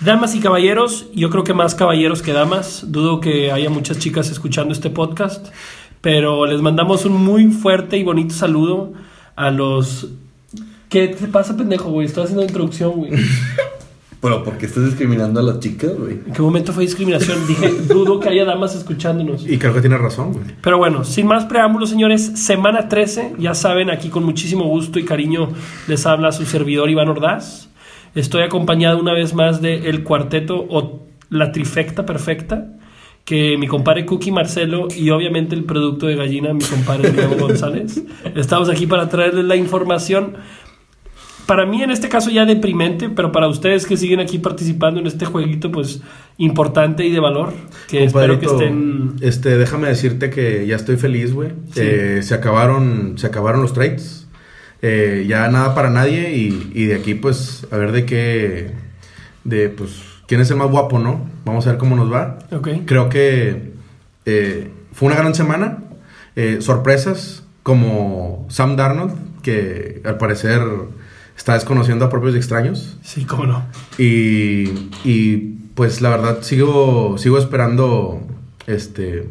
Damas y caballeros, yo creo que más caballeros que damas. Dudo que haya muchas chicas escuchando este podcast, pero les mandamos un muy fuerte y bonito saludo a los... ¿Qué te pasa, pendejo, güey? Estoy haciendo introducción, güey. Pero ¿por qué estás discriminando a las chicas, güey? ¿En qué momento fue discriminación? Dije, dudo que haya damas escuchándonos. Y creo que tiene razón, güey. Pero bueno, sin más preámbulos, señores, semana 13, ya saben, aquí con muchísimo gusto y cariño les habla su servidor Iván Ordaz. Estoy acompañado una vez más de el cuarteto o la trifecta perfecta, que mi compadre Cookie Marcelo y obviamente el producto de gallina, mi compadre Diego González. Estamos aquí para traerles la información. Para mí en este caso ya deprimente, pero para ustedes que siguen aquí participando en este jueguito, pues importante y de valor, que espero que estén... Este, déjame decirte que ya estoy feliz, güey. Sí. Eh, se acabaron, se acabaron los trades. Eh, ya nada para nadie y, y de aquí, pues, a ver de qué, de, pues, quién es el más guapo, ¿no? Vamos a ver cómo nos va. Ok. Creo que eh, fue una gran semana. Eh, sorpresas como Sam Darnold, que al parecer está desconociendo a propios y extraños. Sí, cómo no. Y, y, pues la verdad sigo, sigo esperando este,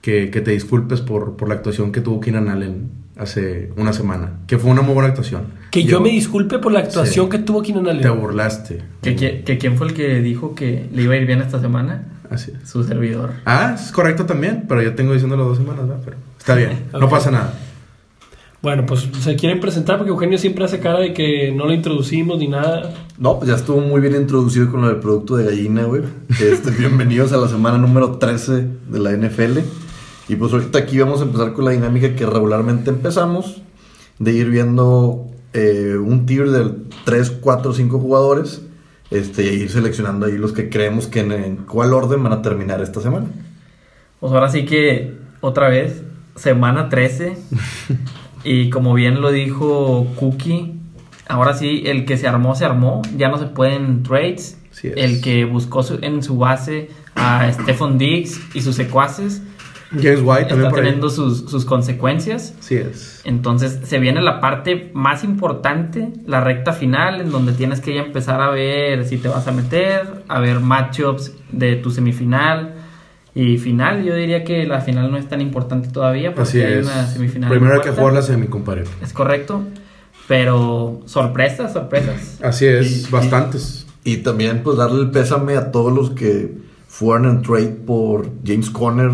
que, que te disculpes por, por la actuación que tuvo Keenan Allen hace una semana. Que fue una muy buena actuación. Que yo, me disculpe por la actuación Sí. que tuvo Keenan Allen. Te burlaste. ¿Que, qui- que quién fue el que dijo que le iba a ir bien esta semana? Así es. Su servidor. Ah, es correcto también, pero yo tengo diciéndolo dos semanas, ¿verdad? Pero está bien, no pasa nada. Bueno, pues se quieren presentar porque Eugenio siempre hace cara de que no lo introducimos ni nada. No, pues ya estuvo muy bien introducido con lo del producto de gallina, güey. Este, bienvenidos a la semana número 13 de la NFL. Y pues ahorita aquí vamos a empezar con la dinámica que regularmente empezamos, de ir viendo eh, un tier de 3, 4, 5 jugadores, este, y ir seleccionando ahí los que creemos que en, en cuál orden van a terminar esta semana. Pues ahora sí que, otra vez, semana 13. y como bien lo dijo Cookie, ahora sí, el que se armó, se armó. Ya no se pueden trades. El que buscó su- en su base a Stephon Diggs y sus secuaces James White también está por ahí. teniendo sus, sus consecuencias. Sí es. Entonces se viene la parte más importante, la recta final, en donde tienes que ya empezar a ver si te vas a meter, a ver matchups de tu semifinal y final. Yo diría que la final no es tan importante todavía porque Así hay es. una semifinal. Primero hay que jugar la semi, compadre. Es correcto, pero sorpresas, sorpresas. Así es, Y- bastantes. Y también pues darle el pésame a todos los que fueron en trade por James Conner,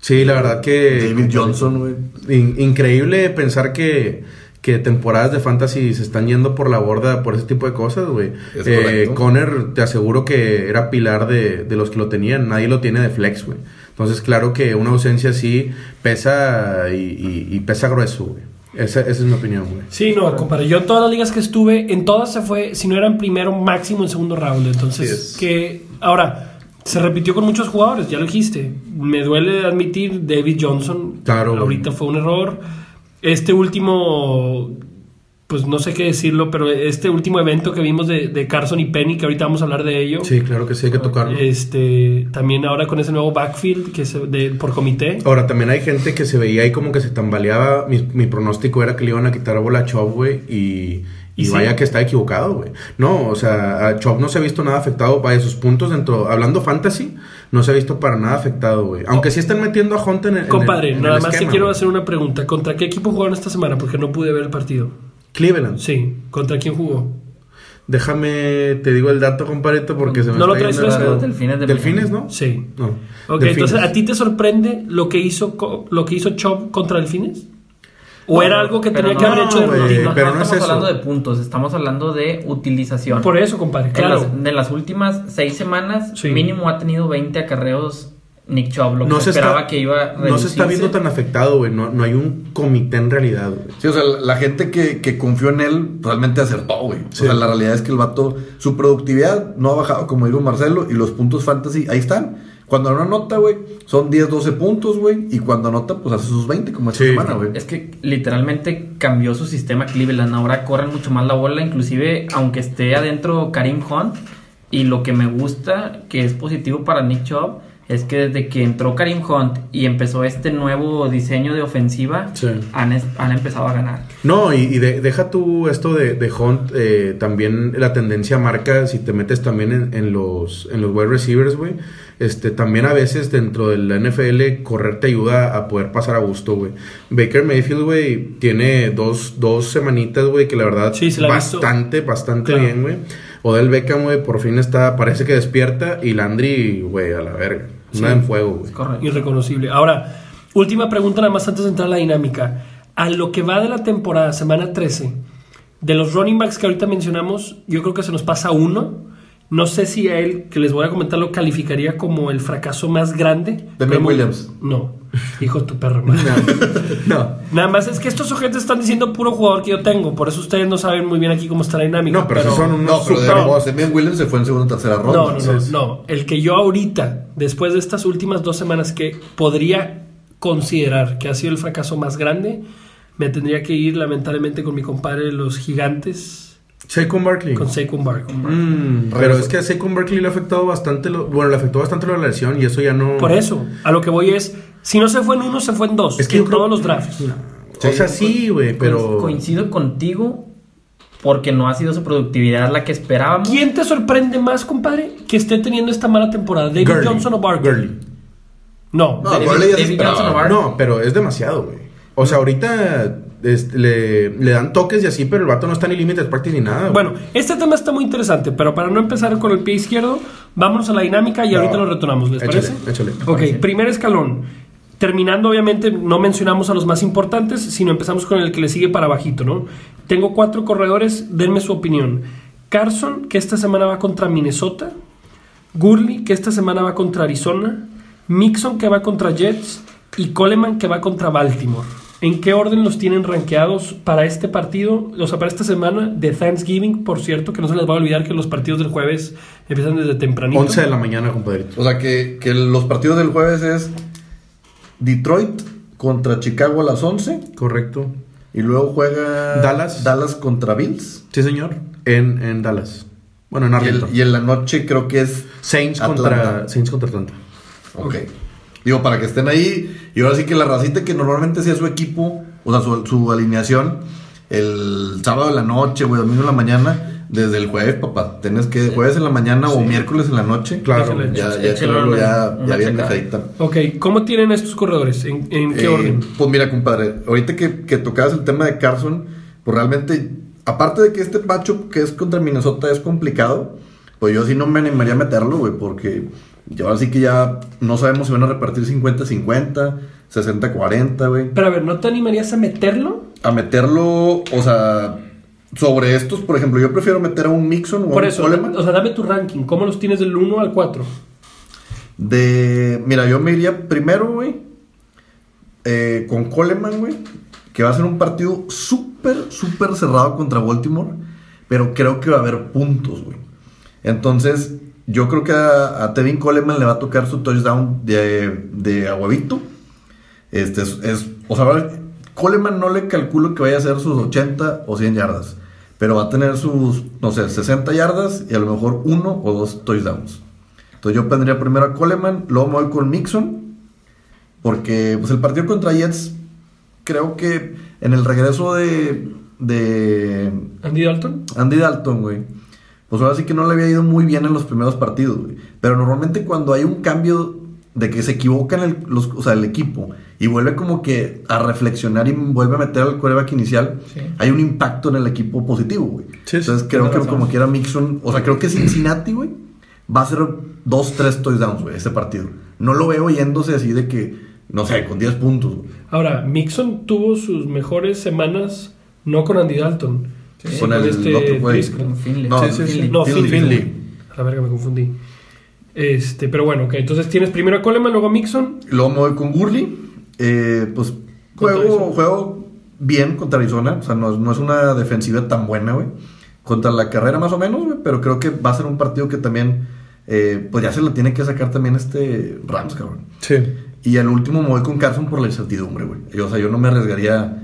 Sí, la verdad que... David Johnson, güey. In- increíble pensar que, que temporadas de fantasy se están yendo por la borda por ese tipo de cosas, güey. Eh. Conner, te aseguro que era pilar de, de los que lo tenían. Nadie lo tiene de flex, güey. Entonces, claro que una ausencia así pesa y, y- y pesa grueso, güey. Esa, esa es mi opinión, güey. Sí, no, compadre. Yo en todas las ligas que estuve, en todas se fue, si no era en primero, máximo en segundo round. Entonces, es. que ahora se repitió con muchos jugadores, ya lo dijiste. Me duele admitir, David Johnson, Claro. ahorita fue un error. Este último, pues no sé qué decirlo, pero este último evento que vimos de, de Carson y Penny, que ahorita vamos a hablar de ello. Sí, claro que sí, hay que tocarlo. Este, también ahora con ese nuevo backfield que se, de, por comité. Ahora, también hay gente que se veía ahí como que se tambaleaba. Mi, mi pronóstico era que le iban a quitar a bola a Chop, güey. Y, y ¿Y sí? vaya que está equivocado, güey. No, o sea, a Chop no se ha visto nada afectado. Vaya, sus puntos dentro. Hablando fantasy, no se ha visto para nada afectado, güey. Aunque sí están metiendo a Hunt en el. en Compadre, el- en nada el más te quiero hacer una pregunta. ¿Contra qué equipo jugaron esta semana? Porque no pude ver el partido. Cleveland. Sí, ¿contra quién jugó? Déjame, te digo el dato, compadrito, porque se me ¿No lo traes fresco? Delfines de Delfines. ¿no? Sí. No. Ok, Delfines. entonces, ¿a ti te sorprende lo que hizo lo que hizo Chop contra Delfines? ¿O No, era algo que tenía que no, haber hecho de rutina? No, pero no no es estamos eso. hablando de puntos, estamos hablando de utilización. Por eso, compadre, En claro. las, de las últimas seis semanas, Sí. mínimo ha tenido 20 acarreos Nick Chubb, lo que No se se, esperaba está, que iba a no se está reducirse. viendo tan afectado, güey. No, no hay un comité en realidad, güey. Sí, o sea, la, la gente que, que confió en él realmente acertó, güey. Sí. O sea, la realidad es que el vato, su productividad no ha bajado, como dijo Marcelo, y los puntos fantasy, ahí están. Cuando no anota, güey, son 10, 12 puntos, güey. Y cuando anota, pues hace sus 20, como esta Sí. semana, güey. Es que literalmente cambió su sistema Cleveland. Ahora corren mucho más la bola, inclusive aunque esté adentro Karim Hunt. Y lo que me gusta, que es positivo para Nick Chubb, es que desde que entró Karim Hunt y empezó este nuevo diseño de ofensiva, Sí. han, es- han empezado a ganar. No, y, y de- deja tú esto de, de Hunt, eh, también la tendencia marca, si te metes también en, en los, en los wide receivers, güey, este, también a veces dentro de la NFL correr te ayuda a poder pasar a gusto, güey. Baker Mayfield, güey, tiene dos, dos semanitas, güey, que la verdad Sí, la bastante, bastante Claro. bien, güey. Odell Beckham, güey, por fin está, parece que despierta, y Landry, güey, a la verga. Una Sí. en fuego, güey. Correcto. Irreconocible. Ahora, última pregunta nada más antes de entrar a la dinámica. A lo que va de la temporada, semana 13, de los running backs que ahorita mencionamos, yo creo que se nos pasa uno. No sé si a él, que les voy a comentar, lo calificaría como el fracaso más grande. Pero- Williams. No, hijo de tu perro. No. Nada más es que estos sujetos están diciendo puro jugador que yo tengo. Por eso ustedes no saben muy bien aquí cómo está la dinámica. No, pero, son unos No, pero de-. Damian Williams se fue en segunda o tercera ronda. No, no, no, entonces- no. El que yo ahorita, después de estas últimas dos semanas que podría considerar que ha sido el fracaso más grande, me tendría que ir lamentablemente con mi compadre de los gigantes, Saquon Barkley. con Saquon Barkley. Mm, pero es que a Saquon Barkley le ha afectado bastante, lo- bueno, le afectó bastante la lesión y eso ya no... Por eso, a lo que voy es, si no se fue en uno, se fue en dos, Es que en creo- todos los drafts. O sea, sí, güey, pero... Coincido contigo porque no ha sido su productividad la que esperábamos. ¿Quién te sorprende más, compadre, que esté teniendo esta mala temporada? ¿David Gurley, Johnson o Barkley? Gurley. No. No, David-. Johnson o Barkley. No, pero es demasiado, güey. O sea, ahorita este, le, le dan toques y así, pero el vato no está ni límites practice ni nada. güey. Bueno, este tema está muy interesante, pero para no empezar con el pie izquierdo, vámonos a la dinámica y ahorita lo retomamos, ¿les échale, parece? échale. Ok, primer escalón. Terminando, obviamente, no mencionamos a los más importantes, sino empezamos con el que le sigue para bajito, ¿no? Tengo cuatro corredores, denme su opinión. Carson, que esta semana va contra Minnesota. Gurley, que esta semana va contra Arizona. Mixon, que va contra Jets. Y Coleman, que va contra Baltimore. ¿En qué orden los tienen rankeados para este partido? O sea, para esta semana de Thanksgiving, por cierto, que no se les va a olvidar que los partidos del jueves empiezan desde tempranito. 11 de la mañana, compadrito. O sea, que, que los partidos del jueves es Detroit contra Chicago a las 11 Correcto. y luego juega Dallas. Dallas contra Bills. Sí, señor. En, en Dallas. Bueno, en Y, Arlington. el- y en la noche creo que es Saints Atlanta. contra, Saints contra Atlanta. Ok. Digo, para que estén ahí. Y ahora sí que la racita que normalmente sea su equipo, o sea, su, su alineación, el sábado en la noche, güey, domingo en la mañana, desde el jueves, papá. Tienes que, jueves en la mañana o miércoles en la noche. Claro. Déjale. Ya, ya, ya, ya bien dejadita. Ok, ¿cómo tienen estos corredores? ¿En, en qué Eh, orden? Pues mira, compadre, ahorita que, que tocabas el tema de Carson, pues realmente, aparte de que este matchup que es contra Minnesota es complicado, pues yo sí no me animaría a meterlo, güey, porque ya ahora sí que ya no sabemos si van a repartir 50-50, 60-40, güey. Pero a ver, ¿no te animarías a meterlo? A meterlo, o sea, sobre estos, por ejemplo, yo prefiero meter a un Mixon o a un eso, Coleman. o sea, dame tu ranking. ¿Cómo los tienes del 1 al 4? De. Mira, yo me iría primero, güey. eh, con Coleman, güey. Que va a ser un partido súper, súper cerrado contra Baltimore. Pero creo que va a haber puntos, güey. Entonces, yo creo que a, a Tevin Coleman le va a tocar su touchdown de, de aguavito. Este es, es- O sea, Coleman no le calculo que vaya a hacer sus 80 o 100 yardas. Pero va a tener sus, no sé, 60 yardas y a lo mejor uno o dos touchdowns. Entonces yo pondría primero a Coleman, luego me voy con Mixon, porque pues el partido contra Jets, creo que en el regreso de, de Andy Dalton. Andy Dalton, güey, pues ahora sí que no le había ido muy bien en los primeros partidos, güey. Pero normalmente cuando hay un cambio de que se equivocan el, los, o sea, el equipo y vuelve como que a reflexionar y vuelve a meter al coreback inicial, Sí. hay un impacto en el equipo positivo, güey. Sí, Entonces creo que razón. como quiera Mixon, o sea, creo que Cincinnati, güey, va a ser dos, tres touchdowns, güey, ese partido. No lo veo yéndose así de que, no sé, con 10 puntos, güey. Ahora, Mixon tuvo sus mejores semanas no con Andy Dalton, Sí, con, el este otro güey. Driscoll. Con Finley. No, Sí, sí, sí. Finley. No, Finley. A la verga, me confundí. Este, pero bueno, ok. Entonces tienes primero a Coleman, luego a Mixon. Luego me voy con Gurley. Eh, pues juego, juego bien contra Arizona. O sea, no, es- no es una defensiva tan buena, güey. Contra la carrera más o menos, güey. Pero creo que va a ser un partido que también, eh, pues ya se lo tiene que sacar también este Rams, cabrón. Sí. Y al último me voy con Carson por la incertidumbre, güey. O sea, yo no me arriesgaría.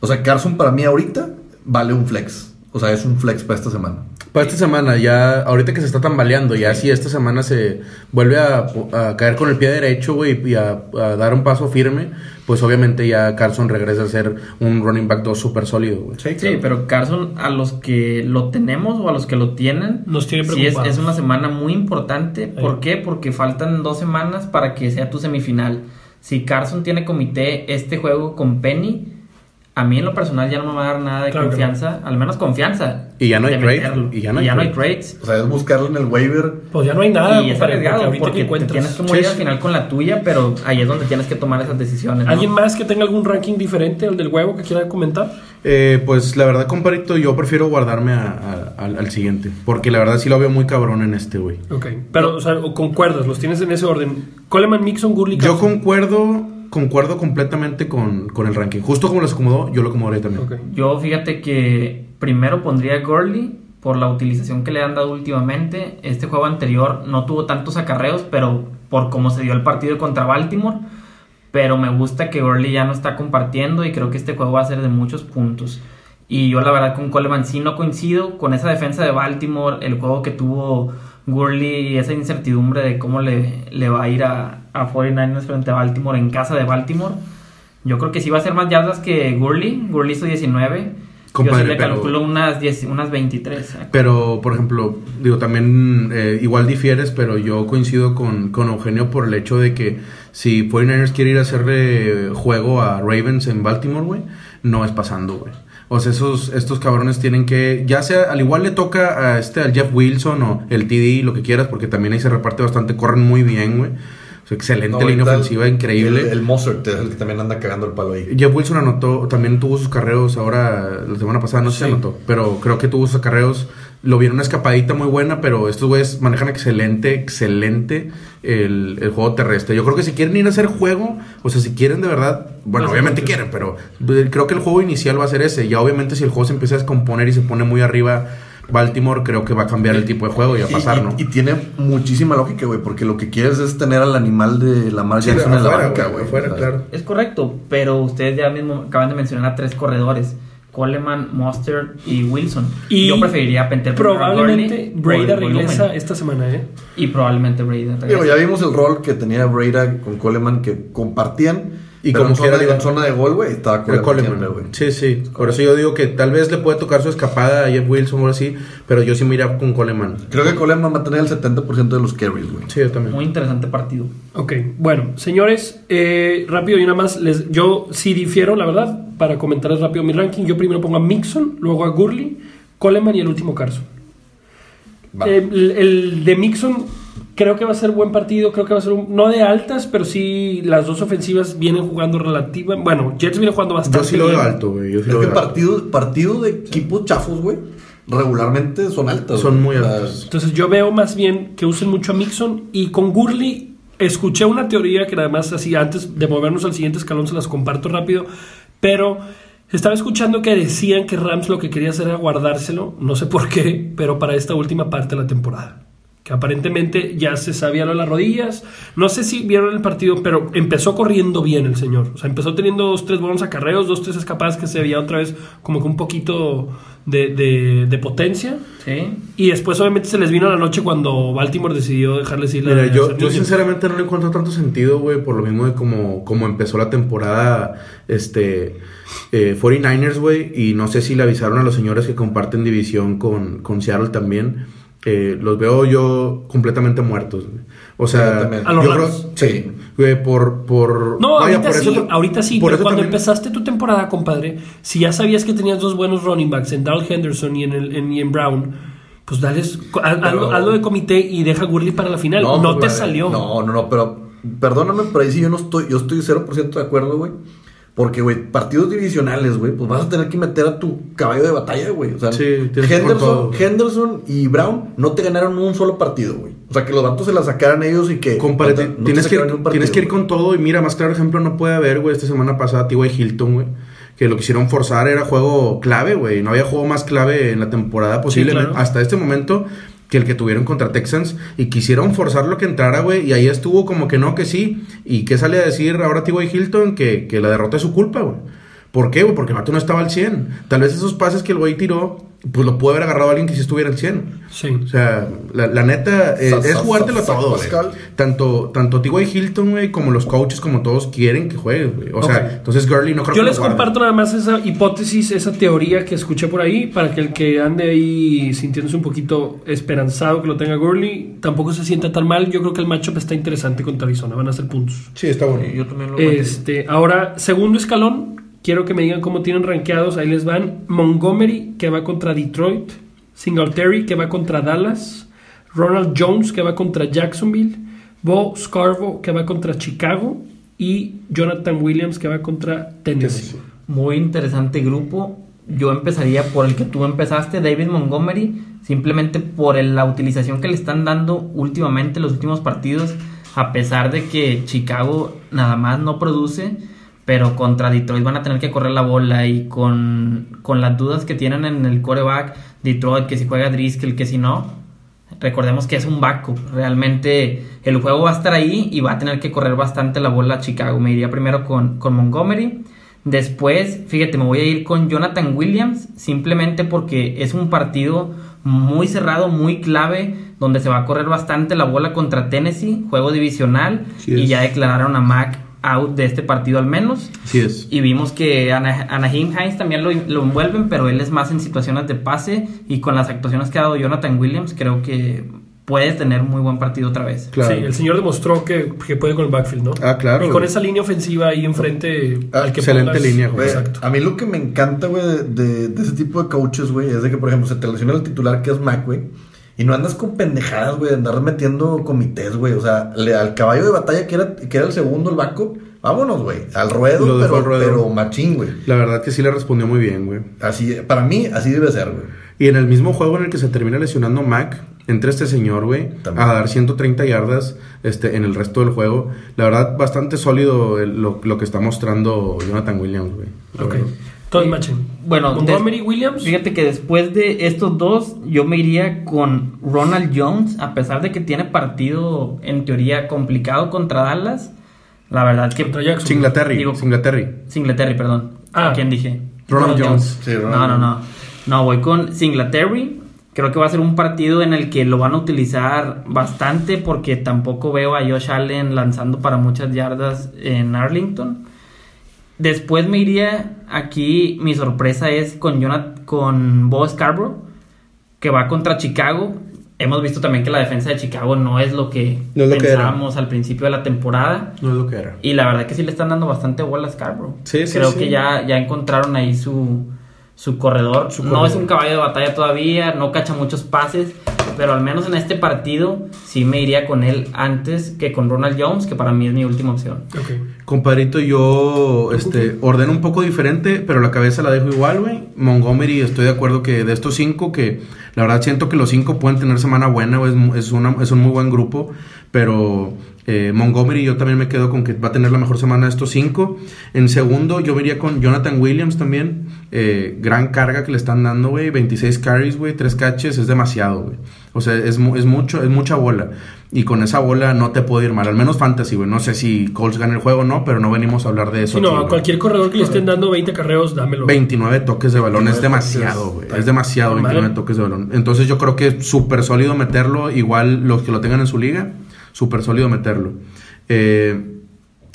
O sea, Carson para mí ahorita vale un flex. O sea, es un flex para esta semana. Para esta semana, ya, ahorita que se está tambaleando, ya si esta semana se vuelve a, a caer con el pie derecho, güey, y a, a dar un paso firme, pues obviamente ya Carson regresa a ser un running back 2 súper sólido, güey. Sí, pero Carson, a los que lo tenemos o a los que lo tienen, Nos tiene sí es, es una semana muy importante. ¿Por Sí. qué? Porque faltan dos semanas para que sea tu semifinal. Si Carson tiene comité este juego con Penny, a mí en lo personal ya no me va a dar nada de Claro confianza, al menos confianza. Y ya no hay de trade, meterlo. y ya no hay trade. trades. O sea, es buscarlo en el waiver. Pues ya no hay nada. y es arriesgado porque que te encuentras. tienes que morir Sí, al final con la tuya, pero ahí es donde tienes que tomar esas decisiones. ¿no? ¿Alguien más que tenga algún ranking diferente al del huevo que quiera comentar? Eh, pues la verdad, comparito, yo prefiero guardarme a- a- al, al siguiente. Porque la verdad sí lo veo muy cabrón en este, güey. Ok. Pero, o sea, o concuerdas, los tienes en ese orden. Coleman, Mixon, Gurley, Yo concuerdo, concuerdo completamente con, con el ranking. Justo como los acomodó, yo lo acomodaré también. Yo fíjate que primero pondría a Gurley por la utilización que le han dado últimamente. Este juego anterior no tuvo tantos acarreos, pero por cómo se dio el partido contra Baltimore. Pero me gusta que Gurley ya no está compartiendo y creo que este juego va a ser de muchos puntos. Y yo la verdad con Coleman sí no coincido con esa defensa de Baltimore, el juego que tuvo Gurley y esa incertidumbre de cómo le, le va a ir a, a 49ers frente a Baltimore en casa de Baltimore. Yo creo que sí va a ser más yardas que Gurley. Gurley hizo 19. Compadre, Yo sí le pero- calculo unas, 10, unas 23. Pero, por ejemplo, digo, también eh, igual difieres, pero yo coincido con, con Eugenio por el hecho de que si 49ers quiere ir a hacerle juego a Ravens en Baltimore, güey, no es pasando, güey. O sea, esos, estos cabrones tienen que, ya sea, al igual le toca a este, al Jeff Wilson o el TD, lo que quieras, porque también ahí se reparte bastante, corren muy bien, güey. O sea, excelente No, línea ofensiva, increíble. El, el Mozart es el que también anda cagando el palo ahí. Jeff Wilson anotó, también tuvo sus carreos ahora, la semana pasada no sé si Sí. anotó, pero creo que tuvo sus carreos, lo vieron una escapadita muy buena, pero estos güeyes manejan excelente, excelente el, el juego terrestre. Yo creo que si quieren ir a hacer juego, o sea, si quieren de verdad, bueno, Pues, obviamente pues, quieren, pero eh, creo que el juego inicial va a ser ese. Ya obviamente si el juego se empieza a descomponer y se pone muy arriba Baltimore, creo que va a cambiar el tipo de juego y a pasar, y, ¿no? y tiene muchísima lógica, güey, porque lo que quieres es tener al animal de Lamar Sí, Jackson en la banca, güey, claro. Es correcto, pero ustedes ya mismo acaban de mencionar a tres corredores. Coleman, Monster y Wilson. Y yo preferiría a Probablemente Breda regresa esta semana, ¿eh? Y probablemente Breda regresa. Digo, ya vimos el rol que tenía Breda con Coleman que compartían. Y pero como quiera, en zona de gol, güey, estaba El Coleman, Coleman. siempre, güey. Sí, sí. Por eso yo digo que tal vez le puede tocar su escapada a Jeff Wilson o así, pero yo sí me iría con Coleman. Creo que Coleman va a tener el 70% de los carries, güey. Sí, yo también. Muy interesante partido. Ok, bueno, señores, eh, rápido y nada más, les, yo sí difiero, la verdad, para comentarles rápido mi ranking. Yo primero pongo a Mixon, luego a Gurley, Coleman y el último Carson. Eh, el, el de Mixon creo que va a ser buen partido, creo que va a ser un- no de altas, pero sí las dos ofensivas vienen jugando relativa. Bueno, Jets viene jugando bastante. Yo sí lo veo alto, güey. Yo sí Es lo que partido, partido de equipos chafos, güey, regularmente son altas. Son muy altas. Entonces yo veo más bien que usen mucho a Mixon y con Gurley escuché una teoría que además así antes de movernos al siguiente escalón se las comparto rápido, pero estaba escuchando que decían que Rams lo que quería hacer era guardárselo, no sé por qué, pero para esta última parte de la temporada. Que aparentemente ya se sabía lo de las rodillas. No sé si vieron el partido, pero empezó corriendo bien el señor. O sea, empezó teniendo dos, tres buenos acarreos, dos, tres escapadas que se veía otra vez como que un poquito de, de- de potencia. Sí. Y después obviamente se les vino la noche cuando Baltimore decidió dejarles ir la Mira, yo, yo sinceramente no le encuentro tanto sentido, güey, por lo mismo de como, como empezó la temporada, este, eh, 49ers, güey, y no sé si le avisaron a los señores que comparten división con, con Seattle también. Eh, los veo yo completamente muertos, güey. O Sí, sea, también. A los yo creo, sí, güey, por, por, No, vaya, ahorita por sí, eso- ahorita sí, por pero cuando también- empezaste tu temporada, compadre, si ya sabías que tenías dos buenos running backs en Darrell Henderson y en, el, en, y en Brown, pues dales, haz- hazlo, hazlo de comité y deja a Gurley para la final. No, pues, te salió. No, no, no, pero perdóname, pero ahí sí yo no estoy, yo estoy 0% de acuerdo, güey. Porque, güey, partidos divisionales, güey, pues vas a tener que meter a tu caballo de batalla, güey. O sea, Sí, tienes que con Henderson, todo. Henderson y Brown no te ganaron un solo partido, güey. O sea, que los vatos se la sacaran ellos y que. Compadre, no te- ti- no te tienes, que ir, partido, tienes que ir güey. con todo. Y mira, más claro ejemplo no puede haber, güey. Esta semana pasada, T.Y. Hilton, güey. Que lo quisieron forzar era juego clave, güey. No había juego más clave en la temporada posible claro. hasta este momento que el que tuvieron contra Texans. Y quisieron forzarlo que entrara, güey. Y ahí estuvo como que no, que sí. ¿Y qué sale a decir ahora T.Y. Hilton? Que, que la derrota es su culpa, güey. ¿Por qué, güey? Porque el vato no estaba al 100. Tal vez esos pases que el güey tiró, pues lo puede haber agarrado a alguien que sí estuviera al 100. Sí. O sea, la, la neta, eh, es jugártelo todo, güey. Pascal. Tanto, tanto T.Y. Hilton, güey, como los coaches, como todos quieren que juegues, güey. O sea, entonces Gurley no creo Yo que les comparto nada más esa hipótesis, esa teoría que escuché por ahí, para que el que ande ahí sintiéndose un poquito esperanzado que lo tenga Gurley, tampoco se sienta tan mal. Yo creo que el matchup está interesante contra Arizona, van a ser puntos. Sí, está bueno. Yo también lo veo. Este, ahora, segundo escalón, quiero que me digan cómo tienen rankeados. Ahí les van. Montgomery, que va contra Detroit, Singletary, que va contra Dallas, Ronald Jones, que va contra Jacksonville, Bo Scarvo, que va contra Chicago, y Jonathan Williams, que va contra Tennessee. Muy interesante grupo. Yo empezaría por el que tú empezaste, David Montgomery, simplemente por la utilización que le están dando últimamente los últimos partidos, a pesar de que Chicago nada más no produce, pero contra Detroit van a tener que correr la bola y con, con las dudas que tienen en el coreback, Detroit, que si juega Driscoll, que si no, recordemos que es un backup. Realmente el juego va a estar ahí y va a tener que correr bastante la bola a Chicago. Me iría primero con, con Montgomery. Después, fíjate, me voy a ir con Jonathan Williams, simplemente porque es un partido muy cerrado, muy clave, donde se va a correr bastante la bola contra Tennessee, juego divisional, Sí y ya declararon a Mac out de este partido al menos. Sí es. Y vimos que Ana- Anaheim Hines también lo, lo envuelven, pero él es más en situaciones de pase. Y con las actuaciones que ha dado Jonathan Williams, creo que puede tener muy buen partido otra vez. Claro. Sí, el señor demostró que, que puede con el backfield, ¿no? Ah, claro, Y con güey. esa línea ofensiva ahí enfrente Ah, al que excelente pongas- línea, güey. Exacto. a mí lo que me encanta, güey, de, de- de ese tipo de coaches, güey, es de que, por ejemplo, se te lesiona el titular que es Mac, güey. Y no andas con pendejadas, güey, de andar metiendo comités, güey. O sea, le- al caballo de batalla que era, que era el segundo, el backup, vámonos, güey. Al ruedo, Lo pero, al ruedo. pero machín, güey. La verdad que sí le respondió muy bien, güey. Así, para mí, así debe ser, güey. Y en el mismo juego en el que se termina lesionando Mac, entra este señor, güey, a dar 130 yardas este, en el resto del juego. La verdad, bastante sólido el- lo, lo que está mostrando Jonathan Williams, güey. La Todos Eh, matchen. Bueno, Montgomery des- Williams. Fíjate que después de estos dos, yo me iría con Ronald Jones, a pesar de que tiene partido en teoría complicado contra Dallas. La verdad que. Contra Jackson. Singletary, Digo- Singletary. Singletary, perdón. Ah. ¿A quién dije? Ronald Jones. Sí, Ronald no, no, no. Jones. No, voy con Singletary. Creo que va a ser un partido en el que lo van a utilizar bastante porque tampoco veo a Josh Allen lanzando para muchas yardas en Arlington. Después me iría aquí, mi sorpresa es con Jonathan, con Bo Scarborough, que va contra Chicago. Hemos visto también que la defensa de Chicago no es lo que No es lo que era. pensábamos al principio de la temporada. No es lo que era. Y la verdad que sí le están dando bastante bola a Scarborough. Sí, sí, Creo sí. que ya, ya encontraron ahí su, su corredor. Su No corredor. es un caballo de batalla todavía, no cacha muchos pases, pero al menos en este partido sí me iría con él antes que con Ronald Jones, que para mí es mi última opción. Ok. Compadrito, yo este, ordeno un poco diferente, pero la cabeza la dejo igual, güey. Montgomery, estoy de acuerdo que de estos cinco, que la verdad siento que los cinco pueden tener semana buena, güey. Es, es, una- es un muy buen grupo, pero eh, Montgomery yo también me quedo con que va a tener la mejor semana de estos cinco. En segundo, yo me iría con Jonathan Williams también. Eh, gran carga que le están dando, güey. 26 carries, güey. 3 catches, es demasiado, güey. O sea, es, mu- es mucho, es mucha bola. Y con esa bola no te puede ir mal. Al menos fantasy, güey. No sé si Colts gana el juego o no, pero no venimos a hablar de eso. Si no, aquí, a cualquier corredor que le estén dando 20 carreos, dámelo. 29 toques de balón 29 es demasiado, güey. Es demasiado normal. 29 toques de balón. Entonces yo creo que es súper sólido meterlo. Igual los que lo tengan en su liga, súper sólido meterlo. Eh,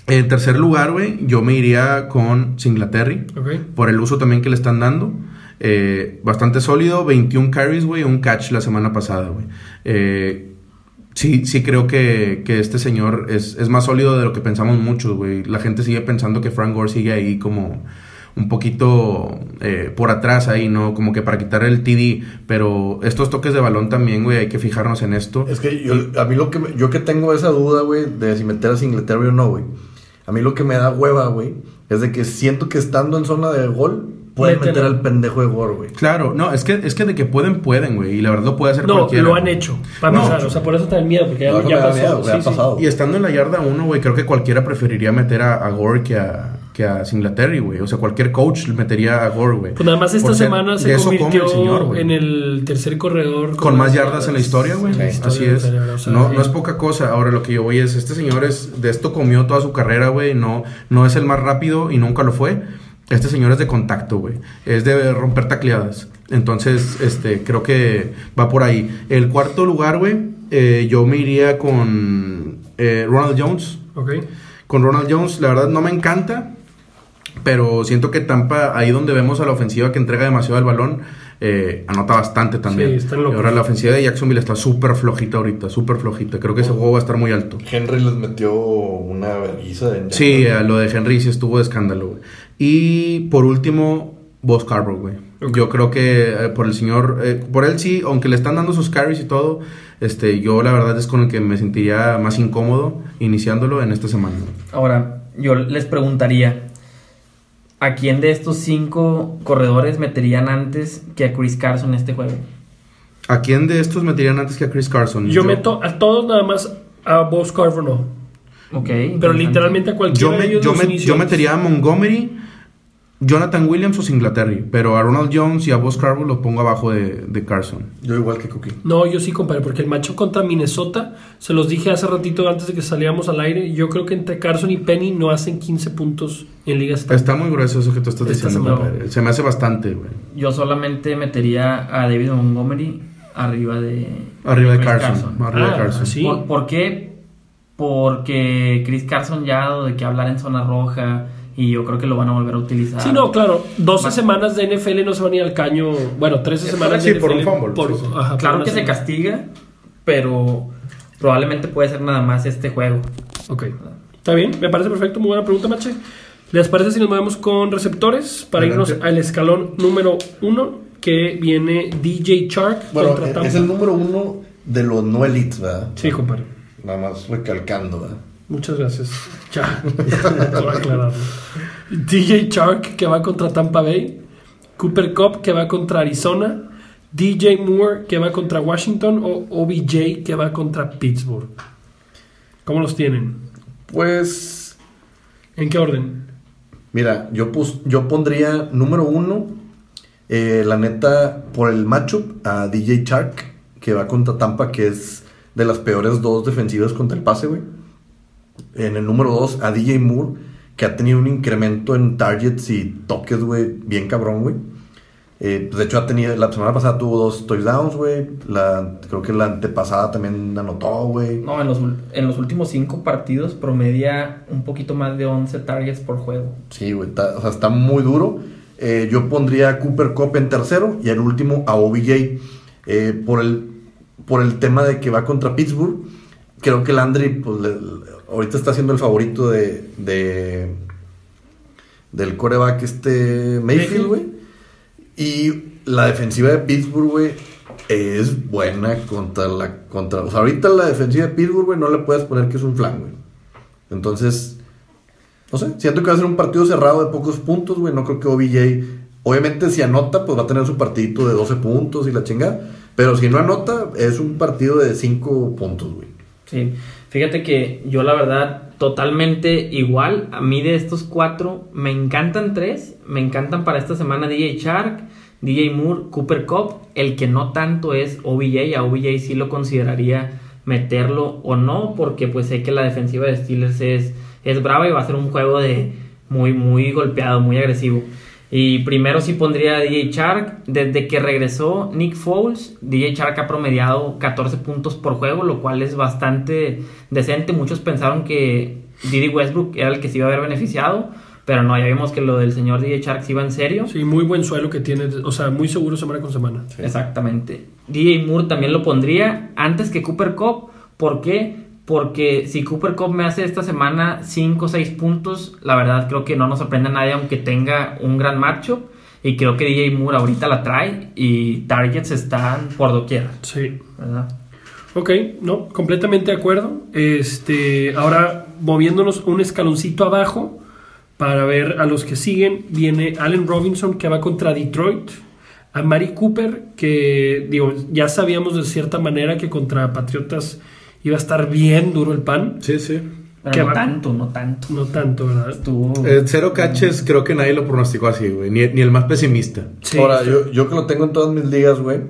en tercer lugar, güey, yo me iría con Singletary. Por el uso también que le están dando. Eh, bastante sólido, 21 carries, güey, un catch la semana pasada, güey. Eh, sí, sí creo que, que este señor es, es más sólido de lo que pensamos muchos, güey. La gente sigue pensando que Frank Gore sigue ahí como un poquito eh, por atrás ahí, ¿no? Como que para quitar el TD. Pero estos toques de balón también, güey, hay que fijarnos en esto. Es que yo, a mí lo que me- yo que tengo esa duda, güey, de si meter a Singletary o no, güey. A mí lo que me da hueva, güey, es de que siento que estando en zona de gol, pueden meter al pendejo de Gore, güey. Claro, no, es que, es que de que pueden, pueden, güey. Y la verdad lo puede hacer No, cualquiera. lo han hecho. Para No. empezar, o sea, por eso está el miedo, porque ya, No, eso ya pasó. miedo, sí, ha sí. pasado. Y estando en la yarda 1, güey, creo que cualquiera preferiría meter a, a Gore que a, que a Singletary, güey. O sea, cualquier coach metería a Gore, güey. Pues nada más esta semana se convirtió el señor, en el tercer corredor Con más yardas en la historia, güey. Así es. o sea, No, no es poca cosa. Ahora lo que yo voy es, este señor es, de esto comió toda su carrera, güey. No, no es el más rápido y nunca lo fue. este señor es de contacto, güey. Es de romper tacleadas. Entonces, este, creo que va por ahí. El cuarto lugar, güey, eh, yo me iría con eh, Ronald Jones. Ok. Con Ronald Jones, la verdad no me encanta, pero siento que Tampa, ahí donde vemos a la ofensiva que entrega demasiado el balón, eh, anota bastante también. Sí. Ahora la ofensiva de Jacksonville está súper flojita ahorita, súper flojita. Creo que ese juego va a estar muy alto. Henry les metió una vergüenza Sí, a lo de Henry sí estuvo de escándalo, güey. Y por último, Boss Scarborough, güey. Yo creo que eh, por el señor, eh, por él sí, aunque le están dando sus carries y todo, este, yo la verdad es con el que me sentiría más incómodo iniciándolo en esta semana. Ahora, yo les preguntaría, ¿a quién de estos cinco corredores meterían antes que a Chris Carson en este juego? ¿A quién de estos meterían antes que a Chris Carson? Yo meto a todos nada más a Boss Carver no. Ok. Pero literalmente a cualquiera yo, de ellos yo, los me- inicio yo antes. metería a Montgomery, Jonathan Williams o Singletary, pero a Ronald Jones y a Boss Scarborough los pongo abajo de, de Carson. Yo igual que Cookie. No, yo sí, compadre, porque el macho contra Minnesota, se los dije hace ratito antes de que salíamos al aire, yo creo que entre Carson y Penny no hacen 15 puntos en ligas. Está muy grueso eso que tú estás Esta diciendo, compadre. Se me hace bastante, güey. Yo solamente metería a David Montgomery arriba de... Arriba de Carson. Arriba de Ah, Carson. sí. ¿Por, por qué? Porque Chris Carson ya ha dado de que hablar en zona roja y yo creo que lo van a volver a utilizar. Sí, no, claro, 12 Más- semanas de NFL no se van a ir al caño, bueno, 13 semanas Sí, de por un NFL fumble, por- sí, sí. ajá, por Claro una que se semana. castiga, pero probablemente puede ser nada más este juego. Ok, está bien, me parece perfecto, muy buena pregunta, Mache. ¿Les parece si nos movemos con receptores para Adelante. irnos al escalón número uno que viene DJ Shark Bueno, contra es Tampa? es el número uno de los no elites, ¿verdad? Sí, compadre. Nada más recalcando, ¿verdad? Muchas gracias. Ya, por aclararlo. DJ Shark que va contra Tampa Bay. Cooper Cup que va contra Arizona. DJ Moore que va contra Washington. O OBJ que va contra Pittsburgh. ¿Cómo los tienen? Pues, ¿En qué orden? mira, yo, pus, yo pondría número uno, eh, la neta, por el matchup, a DJ Shark, que va contra Tampa, que es de las peores dos defensivas contra el pase, güey. En el número dos, a DJ Moore, que ha tenido un incremento en targets y toques, güey, bien cabrón, güey. Eh, pues, de hecho, ha tenido, la semana pasada tuvo dos touchdowns, güey. Creo que la antepasada también anotó, güey. No, en los, en los últimos cinco partidos promedia un poquito más de 11 targets por juego. Sí, güey, o sea, está muy duro. Eh, yo pondría a Cooper Cup en tercero y el último a OBJ eh, por, el, por el tema de que va contra Pittsburgh. Creo que Landry pues, le- ahorita está siendo el favorito de, de del coreback este Mayfield, güey. Y la defensiva de Pittsburgh, güey, es buena contra la contra, o sea, ahorita la defensiva de Pittsburgh, güey, no le puedes poner que es un flan, güey. Entonces, no sé, siento que va a ser un partido cerrado de pocos puntos, güey. No creo que OBJ, obviamente, si anota, pues va a tener su partidito de 12 puntos y la chingada. Pero si no anota, es un partido de 5 puntos, güey. Sí, fíjate que yo la verdad totalmente igual. A mí de estos cuatro me encantan tres. Me encantan para esta semana DJ Shark, DJ Moore, Cooper Cup. El que no tanto es OBJ. A OBJ sí lo consideraría meterlo o no porque pues sé que la defensiva de Steelers es, es brava y va a ser un juego de muy muy golpeado, muy agresivo. Y primero sí pondría a DJ Shark. Desde que regresó Nick Foles, DJ Shark ha promediado 14 puntos por juego, lo cual es bastante decente. Muchos pensaron que Didi Westbrook era el que se iba a haber beneficiado, pero no, ya vimos que lo del señor DJ Shark sí iba en serio. Sí, muy buen suelo que tiene, o sea, muy seguro semana con semana. Exactamente. DJ Moore también lo pondría antes que Cooper Cup. ¿Por qué? Porque si Cooper Cup me hace esta semana 5 o 6 puntos, la verdad creo que no nos sorprende a nadie aunque tenga un gran matchup. Y creo que DJ Moore ahorita la trae y targets están por doquier. Sí. ¿verdad? Ok, no, completamente de acuerdo. Este, ahora moviéndonos un escaloncito abajo para ver a los que siguen, viene Allen Robinson que va contra Detroit, a Mari Cooper que digo, ya sabíamos de cierta manera que contra Patriotas iba a estar bien duro el pan, Sí, sí. Pero ¿Qué no va? tanto, no tanto. no tanto, ¿verdad? Estuvo... Eh, cero catches, creo que nadie lo pronosticó así, güey. Ni, ni el más pesimista. Sí, Ahora, yo, yo que lo tengo en todas mis ligas, güey,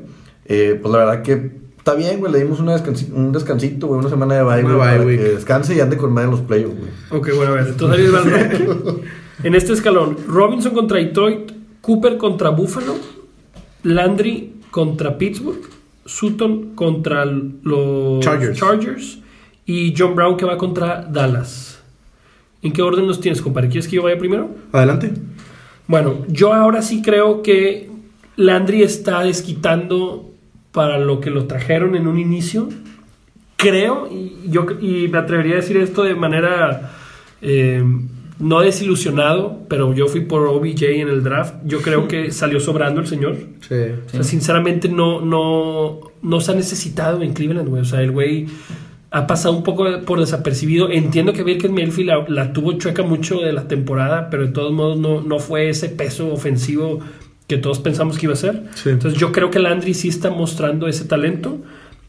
eh, pues la verdad que está bien, güey. Le dimos una descansi- un descansito, güey, una semana de bye, bye para week. que descanse y ande con madre en los playoffs, güey. Ok, bueno, a ver, entonces ahí va el. En este escalón, Robinson contra Detroit, Cooper contra Buffalo, Landry contra Pittsburgh, Sutton contra los Chargers. Chargers y John Brown que va contra Dallas. ¿En qué orden los tienes, compadre? ¿Quieres que yo vaya primero? Adelante. Bueno, yo ahora sí creo que Landry está desquitando para lo que lo trajeron en un inicio. Creo, y, yo, y me atrevería a decir esto de manera eh, no desilusionado, pero yo fui por OBJ en el draft. Yo creo que salió sobrando el señor. Sí. O sea, sinceramente no, no, no se ha necesitado en Cleveland, güey. O sea, el güey ha pasado un poco por desapercibido. Entiendo que Baker Mayfield la, la tuvo chueca mucho de la temporada, pero de todos modos no, no fue ese peso ofensivo que todos pensamos que iba a ser. Sí. Entonces yo creo que Landry sí está mostrando ese talento.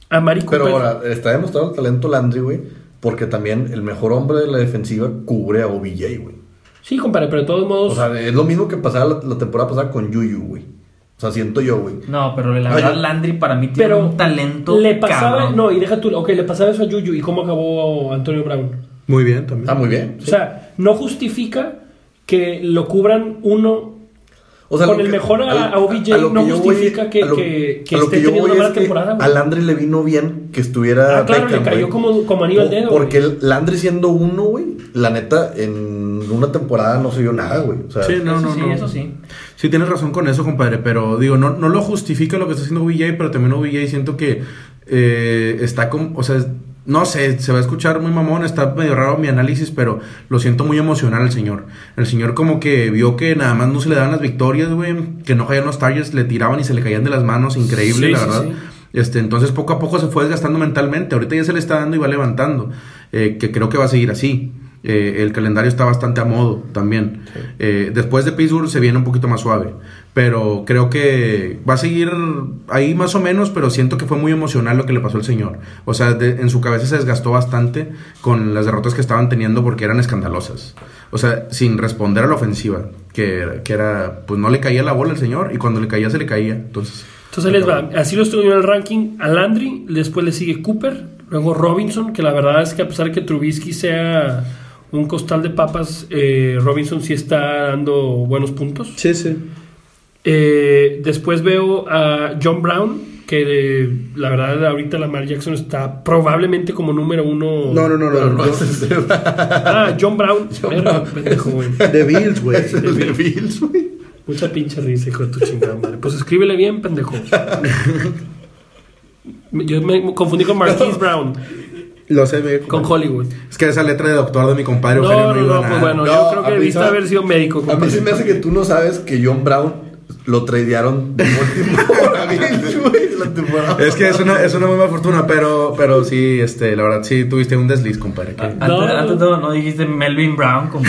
A Mari Pero Cooper- ahora, está demostrado el talento Landry, güey. Porque también el mejor hombre de la defensiva cubre a OBJ, güey. Sí, compadre, pero de todos modos... O sea, es lo mismo que pasaba la, la temporada pasada con Yuyu, güey. O sea, siento yo, güey. No, pero la Ay, verdad, Landry para mí tiene pero un talento. le pasaba... cabrón. No, y deja tú... Ok, le pasaba eso a Yuyu. ¿Y cómo acabó Antonio Brown? Muy bien también. Está muy bien. O sea, no justifica que lo cubran uno O sea, con el que- mejor a, al- a OBJ a no que yo voy- justifica que, lo- que, que esté teniendo una mala es que temporada. güey. A Landry le vino bien que estuviera. Ah, claro, le cayó como- como anillo al dedo, Porque el Landry siendo uno, güey, la neta, en una temporada no se vio nada, güey. O sea, Sí, no, Eso no, sí, no. eso sí. Sí, tienes razón con eso, compadre, pero digo, no, no lo justifica lo que está haciendo OBJ, pero también OBJ siento que eh, está como, o sea, no sé, se va a escuchar muy mamón, está medio raro mi análisis, pero lo siento muy emocional el señor. El señor como que vio que nada más no se le daban las victorias, güey, que no caían los targets, le tiraban y se le caían de las manos, increíble, Sí, la sí, verdad. sí. Este, entonces poco a poco se fue desgastando mentalmente. Ahorita ya se le está dando y va levantando. eh, que creo que va a seguir así. Eh, el calendario está bastante a modo también. Eh, después de Pittsburgh se viene un poquito más suave. Pero creo que va a seguir ahí más o menos, pero siento que fue muy emocional lo que le pasó al señor. O sea, de- en su cabeza se desgastó bastante con las derrotas que estaban teniendo porque eran escandalosas. O sea, sin responder a la ofensiva, que, que era, pues no le caía la bola al señor y cuando le caía se le caía. Entonces, Entonces les va. Así lo viendo en el ranking. A Landry, después le sigue Cooper, luego Robinson, que la verdad es que a pesar de que Trubisky sea un costal de papas, eh, Robinson sí está dando buenos puntos. sí, sí. Eh, después veo a John Brown, que de- la verdad ahorita Lamar Jackson está probablemente como número uno. No, no, no, no. Ah, John Brown. Pendejo, güey. De Bills, güey. De Bills, güey. Mucha pinche risa, hijo de tu chingada madre. Pues escríbele bien, pendejo. Yo me confundí con Marquise Brown, Lo sé, me- con Hollywood. Es que esa letra de doctor de mi compadre No, Eugenio no, iba no, nada. pues bueno, No, yo creo a que debiste haber sido médico. A mí compadre. se me hace que tú no sabes que John Brown lo tradearon de último hora, Bills, güey, la temporada. Es que es una, es una muy mala fortuna, pero, pero sí, este, la verdad, sí tuviste un desliz, compadre. que- Antes, No, no, antes no, no dijiste Melvin Brown. Eh,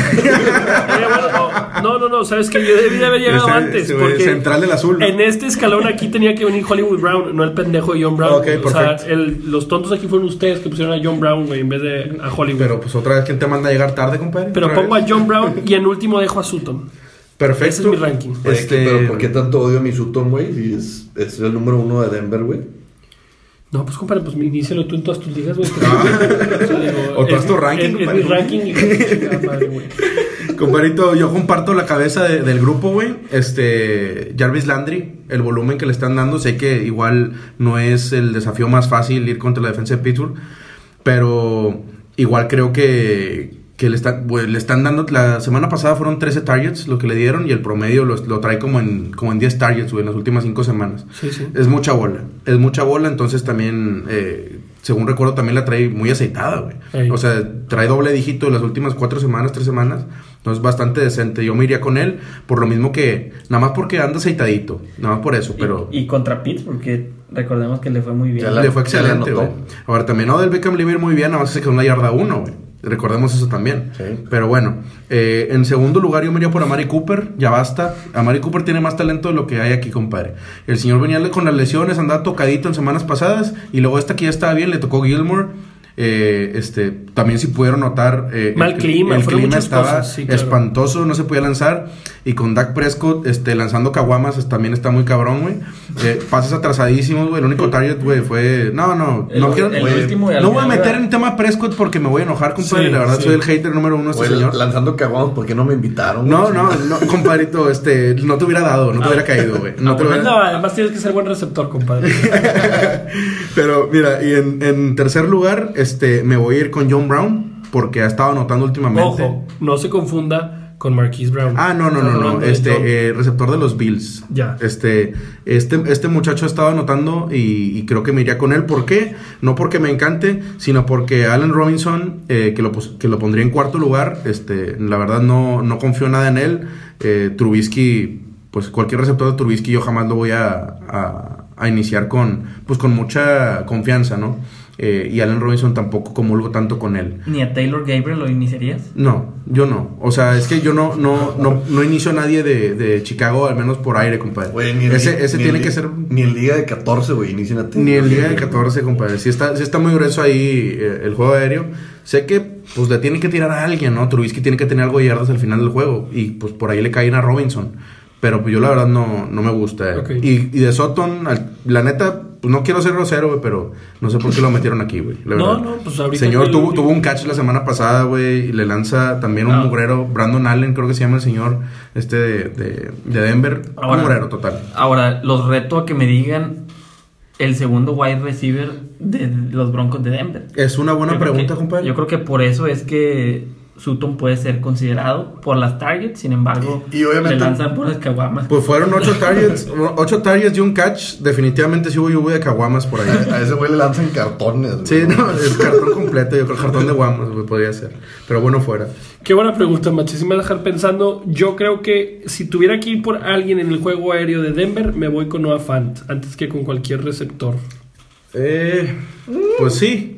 bueno, no, no, no, sabes que yo debí de haber llegado Ese- antes. ese güey, Porque central del azul, ¿no? En este escalón aquí tenía que venir Hollywood Brown, no el pendejo de John Brown. Ok, o sea, perfecto. el- los tontos aquí fueron ustedes que pusieron a John Brown, güey, en vez de a Hollywood. Pero pues otra vez, ¿quién te manda a llegar tarde, compadre? Pero ¿Otra pongo a vez? John Brown y en último dejo a Sutton. Perfecto. Ese es mi ranking. Este, Pero ¿por qué tanto odio a mi Sutton, güey? Si es, es el número uno de Denver, güey. No, pues compadre, pues inícialo tú en todas tus ligas, güey. O tú tu ranking, Es, es mi ranking y. Compadrito, yo comparto la cabeza de- del grupo, güey. Este, Jarvis Landry, el volumen que le están dando, sé que igual no es el desafío más fácil ir contra la defensa de Pittsburgh, pero igual creo que, que le, están, güey, le están dando, la semana pasada fueron 13 targets lo que le dieron y el promedio lo, lo trae como en, como en 10 targets, güey, en las últimas 5 semanas. Sí, sí. Es mucha bola, es mucha bola, entonces también, eh, según recuerdo, también la trae muy aceitada, güey. Ey. O sea, trae doble dígito en las últimas cuatro semanas, tres semanas, entonces bastante decente. Yo me iría con él, por lo mismo que, nada más porque anda aceitadito, nada más por eso, pero Y, y contra Pittsburgh, porque recordemos que le fue muy bien. Ya la- le fue excelente, güey. Ahora también Odell Beckham le iba a ir muy bien, nada más se quedó en la yarda uno, güey. Recordemos eso también. Sí. Pero bueno, eh, en segundo lugar yo me iría por Amari Cooper, ya basta. Amari Cooper tiene más talento de lo que hay aquí, compadre. El señor venía con las lesiones, andaba tocadito en semanas pasadas, y luego esta que ya estaba bien, le tocó Gilmore. Eh, este, también si pudieron notar, eh, Mal el, clima, el clima estaba cosas, sí, claro. espantoso, no se podía lanzar. Y con Dak Prescott este, lanzando caguamas también está muy cabrón, güey. Eh, pases atrasadísimos, güey. El único target, güey, fue. No, no, El- no quiero. no voy a meter en tema Prescott porque me voy a enojar, compadre. Sí, la verdad, sí. soy el hater número uno de este señor. lanzando caguamos, ¿por qué no me invitaron? No, güey? no, no, compadrito, este, no te hubiera dado, no te hubiera caído, güey. No te lo hubiera- No, además tienes que ser buen receptor, compadre. Pero mira, y en, en tercer lugar, este, me voy a ir con John Brown, porque ha estado anotando últimamente. Ojo, no se confunda con Marquise Brown. Ah, no, no, no, no. Este, eh, receptor de los Bills. Ya. Este, este, este muchacho ha estado anotando y, y creo que me iría con él. ¿Por qué? No porque me encante, sino porque Allen Robinson, eh, que, lo, que lo pondría en cuarto lugar, este, la verdad no, no confío nada en él. Eh, Trubisky, pues cualquier receptor de Trubisky yo jamás lo voy a, a- a iniciar con, pues con mucha confianza, ¿no? Eh, y Allen Robinson tampoco comulgo tanto con él. ¿Ni a Taylor Gabriel lo iniciarías? No, yo no. O sea, es que yo no, no, no, no inicio a nadie de, de Chicago, al menos por aire, compadre. Ni en ese li- ese ni tiene en que ser. Ni en Liga de 14, güey, inician a ti. Ni en Liga de 14, compadre. Si está, sí está muy grueso ahí eh, el juego aéreo. Sé que pues le tiene que tirar a alguien, ¿no? Trubisky tiene que tener algo de yardas al final del juego. Y pues por ahí le caen a Robinson. Pero pues yo la verdad no, no me gusta. eh. Y, y de Sutton, al- la neta, pues no quiero ser grosero, güey, pero no sé por qué lo metieron aquí, güey. No, no, pues ahorita Señor tuvo, tuvo un catch la semana pasada, güey, y le lanza también un Ah. mugrero. Brandon Allen, creo que se llama el señor este de, de, de Denver. un mugrero total. Ahora, los reto a que me digan el segundo wide receiver de los Broncos de Denver. Es una buena Yo pregunta, que- compadre. Yo creo que por eso es que Sutton puede ser considerado por las targets, sin embargo, Y- y obviamente- le lanzan por las caguamas. Pues fueron ocho targets, ocho targets y un catch. Definitivamente sí hubo lluvia de caguamas por ahí. A ese güey le lanzan cartones, güey. Sí, no, es cartón completo. Yo creo cartón de guamas, güey, podría ser. Pero bueno, fuera. Qué buena pregunta, Machi. Sí me dejar pensando. Yo creo que si tuviera que ir por alguien en el juego aéreo de Denver, me voy con Noah Fant antes que con cualquier receptor. Eh, pues sí.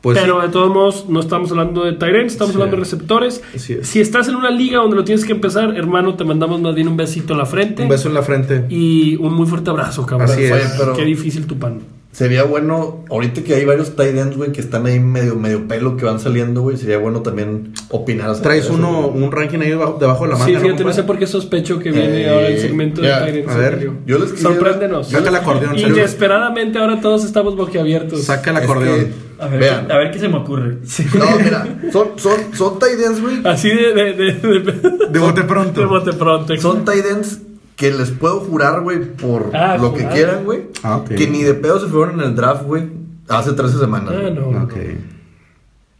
Pues Pero sí. de todos modos, no estamos hablando de Tyrants, estamos Sí. hablando de receptores. Así es. Si estás en una liga donde lo tienes que empezar, hermano, te mandamos más bien un besito en la frente. Un beso en la frente. Y un muy fuerte abrazo, cabrón. Así es. Pero Qué difícil tu pan. sería bueno, ahorita que hay varios tight ends, güey, que están ahí medio, medio pelo que van saliendo, güey, sería bueno también opinar. Traes eso, uno, güey. un ranking ahí debajo, debajo de la manga. sí, ¿no, fíjate, no compadre? sé por qué sospecho que viene Eh, ahora el segmento de Tyrants. a ver, yo les Sorpréndenos. Saca el acordeón, Inesperadamente ahora todos estamos boquiabiertos. Saca el Es acordeón. que- A ver, Vean. a ver qué se me ocurre. No, mira, son, son, son tight ends, güey. Así de... De, de, de, De bote pronto. de bote pronto. Son tight ends que les puedo jurar, güey, por Ah, lo que quieran, güey. Ah, ok. Que ni de pedo se fueron en el draft, güey, hace 13 semanas. Ah, no. Ok.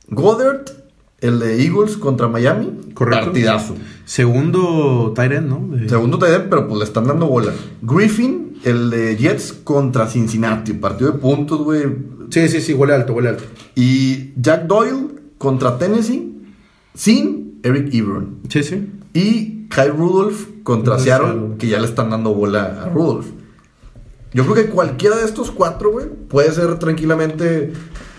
Goddard, el de Eagles contra Miami. Correcto. Partidazo. Segundo Tyrant, ¿no? De- Segundo tight end, pero pues le están dando bola. Griffin, el de Jets contra Cincinnati. Partido de puntos, güey. Sí, sí, sí, huele alto, huele alto. Y Jack Doyle contra Tennessee sin Eric Ebron. Sí, sí. Y Kyle Rudolph contra Seattle. que ya le están dando bola a Rudolph. Yo creo que cualquiera de estos cuatro, güey, puede ser tranquilamente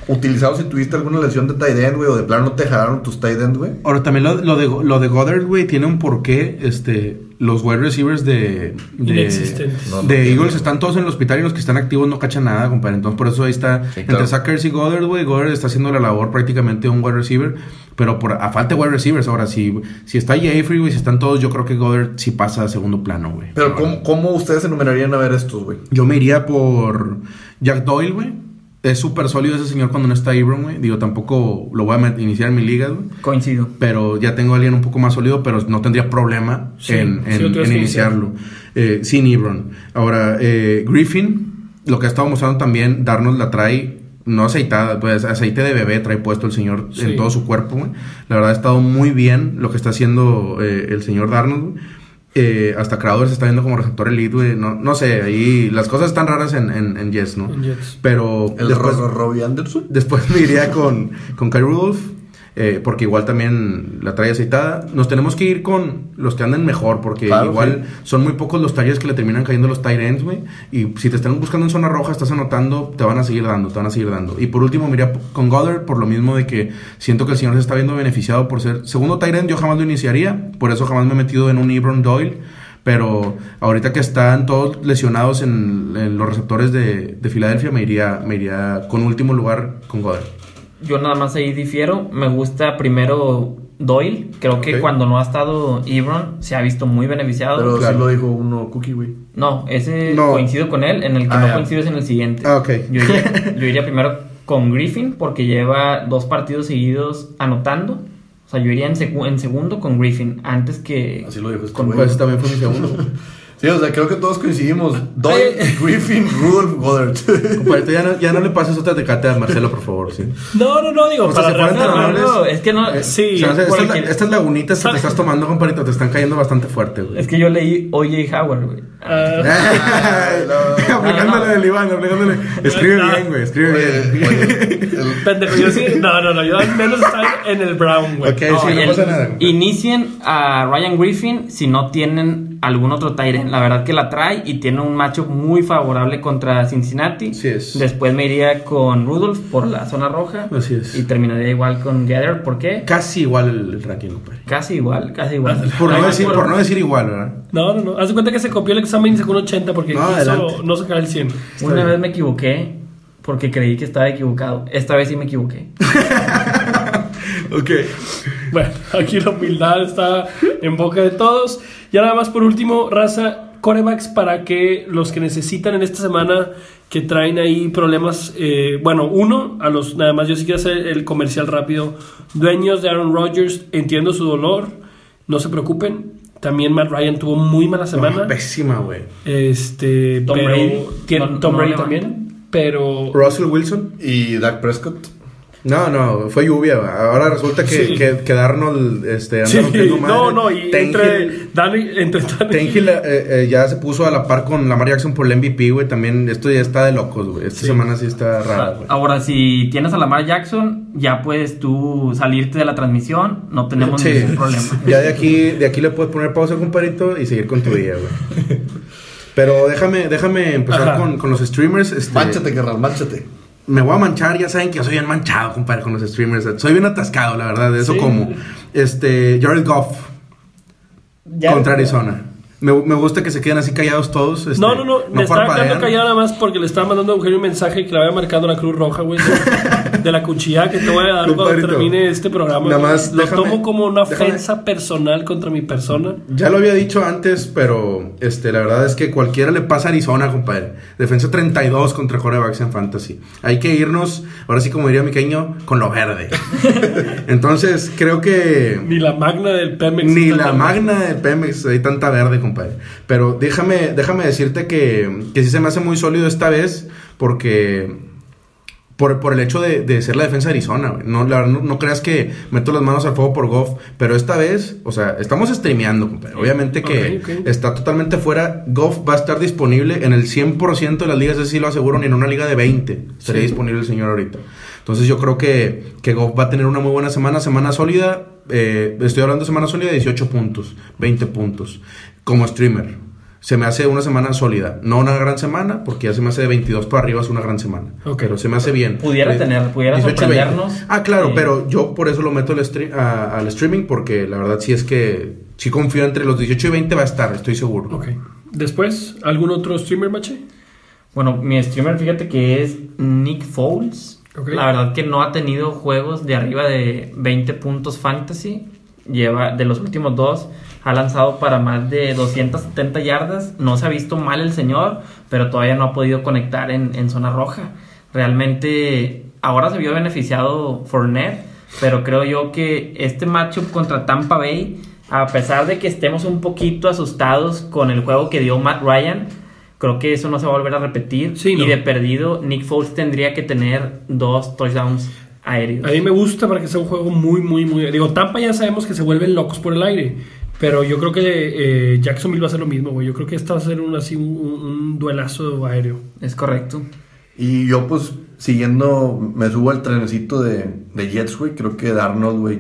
utilizado si tuviste alguna lesión de tight end, güey, o de plano no te dejaron tus tight end, güey. Ahora también lo, lo de, lo de Goddard, güey, tiene un porqué. Este, los wide receivers de, de, Inexistentes. No, no de tiene. Eagles están todos en el hospital y los que están activos no cachan nada, compadre. Entonces por eso ahí está Sí, entre claro. Sackers y Goddard, güey. Goddard está haciendo la labor prácticamente de un wide receiver, pero por a falta de wide receivers. Ahora, si, si está Jeffrey, güey, si están todos, yo creo que Goddard sí pasa a segundo plano, güey. Pero La ¿cómo. ¿cómo ustedes enumerarían a ver estos, güey? Yo me iría por Jack Doyle, güey. Es súper sólido ese señor cuando no está Ibron, güey. Digo, tampoco lo voy a iniciar en mi liga, güey. Coincido. Pero ya tengo a alguien un poco más sólido, pero no tendría problema Sí, en, en- en iniciarlo. Eh, sin Ibron. Ahora, eh, Griffin, lo que ha estado mostrando también, Darnold la trae, no aceitada, pues aceite de bebé trae puesto el señor Sí. en todo su cuerpo, güey. La verdad ha estado muy bien lo que está haciendo eh, el señor Darnold, güey. Eh, hasta Crowder se está viendo como receptor elite, güey. No, no sé, ahí las cosas están raras en, en, en Jets, ¿no? En Jets. Pero El después, Ro- Robbie Anderson. Después me iría con, con Kyle Rudolph, eh, porque igual también la trae aceitada. Nos tenemos que ir con los que anden mejor, porque Claro, igual son muy pocos los talleres que le terminan cayendo los tight ends, güey. Y si te están buscando en zona roja, estás anotando, te van a seguir dando, te van a seguir dando. Y por último, me iría con Goddard, por lo mismo de que siento que el señor se está viendo beneficiado por ser segundo tight end. Yo jamás lo iniciaría, por eso jamás me he metido en un Ebron Doyle. Pero ahorita que están todos lesionados en, en los receptores de, de Filadelfia, me iría, me iría con último lugar con Goddard. Yo nada más ahí difiero. Me gusta primero Doyle. Creo que cuando no ha estado Ebron se ha visto muy beneficiado. Pero claro. sí lo dijo uno Cookie, güey. No, ese No. coincido con él. En el que Ah, no ya. coincido es en el siguiente. Ah, ok. Yo iría, yo iría primero con Griffin porque lleva dos partidos seguidos anotando. O sea, yo iría en, secu- en segundo con Griffin antes que... Así lo dijo este con-. Pues también fue mi segundo. Sí, o sea, creo que todos coincidimos. Doyle, Griffin, Rudolph, Goddard. Compadrito, ya no, ya no le pases otra tecate a Marcelo, por favor, sí. No, no, no, digo, O sea, para se fueron tan No, es que no... Eh, Sí, o sea, por estas, la- lagunitas que te estás tomando, compadrito, te están cayendo bastante fuerte, güey. Es que yo leí O.J. Howard, güey. Ah, aplicándole No, no. del Iván, aplicándole. Escribe No. bien, güey, escribe Oye, bien. oye, el- pendejo, yo sí. No, no, no, yo al menos estaba en el Brown, güey. Ok, No, sí, y no el- pasa nada. compadre. Inicien a Ryan Griffin si no tienen algún otro Tyrant. La verdad que la trae y tiene un macho muy favorable contra Cincinnati. Sí es. Después me iría con Rudolph por la zona roja. Así es. Y terminaría igual con Gather. ¿Por qué? Casi igual el, el ranking, compadre. Casi igual, casi igual. Por no, decir, por no decir igual, ¿verdad? No, no, no. Haz de cuenta que se copió el examen y sacó un 80 porque No, quiso no sacar el 100. Una bien. vez me equivoqué porque creí que estaba equivocado. Esta vez sí me equivoqué. Ok. Bueno, aquí la humildad está en boca de todos. Y nada más por último, raza, corebacks para que los que necesitan en esta semana que traen ahí problemas, eh, bueno, uno, a los, nada más yo sí quiero hacer el comercial rápido, dueños de Aaron Rodgers, entiendo su dolor, no se preocupen. También Matt Ryan tuvo muy mala semana. No, pésima, güey. Este, Tom pero Brady. Tom no Brady también, pero Russell Wilson. y Dak Prescott. No, no, fue lluvia. güey. Ahora resulta que, Sí. que, que Darnold este, anda sí, madre. no, no, y Tannehill- entre Danny, entre Tannehill, eh, eh, ya se puso a la par con Lamar Jackson por el MVP, güey. También esto ya está de locos, güey. Esta Sí. semana sí está rara, güey. Ahora, si tienes a Lamar Jackson, ya puedes tú salirte de la transmisión. No tenemos Sí. ningún problema. Ya de aquí, de aquí le puedes poner pausa, compadrito, y seguir con tu día, güey. Pero déjame, déjame empezar con los streamers. Este, Mánchate, carnal, mánchate. Me voy a manchar, ya saben que yo soy bien manchado, compadre, con los streamers. Soy bien atascado, la verdad, de eso Sí. como. Este, Jared Goff Ya- contra Arizona. Me, me gusta que se queden así callados todos. este, No, no, no, me estaba quedando callado nada más porque le estaba mandando a Eugenio un mensaje que le había marcado la Cruz Roja, güey, de, la cuchilla que te voy a dar cuando termine este programa. nada más Lo déjame- tomo como una déjame- ofensa personal contra mi persona. Ya lo había dicho antes, pero este, la verdad es que cualquiera le pasa a Arizona, compadre. Defensa 32 contra corebacks en fantasy. Hay que irnos, ahora sí como diría mi queño, con lo verde. Entonces, creo que... Ni la magna del Pemex. Ni la magna de Pemex hay tanta verde, compadre. Pero déjame, déjame decirte que, que sí se me hace muy sólido esta vez porque... Por, por el hecho de, de ser la defensa de Arizona, güey. No, la no, no creas que meto las manos al fuego por Goff. Pero esta vez, o sea, estamos streameando, compadre. Obviamente que está totalmente fuera. Goff va a estar disponible en el 100% de las ligas, ese sí lo aseguro, ni en una liga de 20 estaría Sí. disponible el señor ahorita. Entonces yo creo que, que Goff va a tener una muy buena semana, semana sólida. eh, estoy hablando de semana sólida, 18 puntos, 20 puntos. Como streamer. Se me hace una semana sólida. No una gran semana, porque ya se me hace de 22 para arriba, es una gran semana. Ok. Pero se me hace bien. Pudiera Eh, tener- pudiera 18 y 20. sorprendernos. Ah, claro, Sí. pero yo por eso lo meto al, stre- a- al streaming, porque la verdad sí es que sí confío entre los 18 y 20 va a estar, estoy seguro. Ok. Después, ¿algún otro streamer, mache? Bueno, mi streamer, fíjate que es Nick Foles. Ok. La verdad que no ha tenido juegos de arriba de 20 puntos fantasy. Lleva de los últimos dos, ha lanzado para más de 270 yardas. No se ha visto mal el señor, pero todavía no ha podido conectar en, en zona roja. Realmente, ahora se vio beneficiado Fournette, pero creo yo que este matchup contra Tampa Bay, a pesar de que estemos un poquito asustados con el juego que dio Matt Ryan, Creo que eso no se va a volver a repetir. Sí, no. Y de perdido, Nick Foles tendría que tener dos touchdowns aéreos. A mí me gusta para que sea un juego muy, muy, muy... Digo, Tampa ya sabemos que se vuelven locos por el aire. Pero yo creo que eh, Jacksonville va a hacer lo mismo, güey. Yo creo que esta va a ser un, así, un, un duelazo aéreo. Es correcto. Y yo, pues, siguiendo, me subo al trenecito de, de Jets, güey. Creo que Darnold, güey,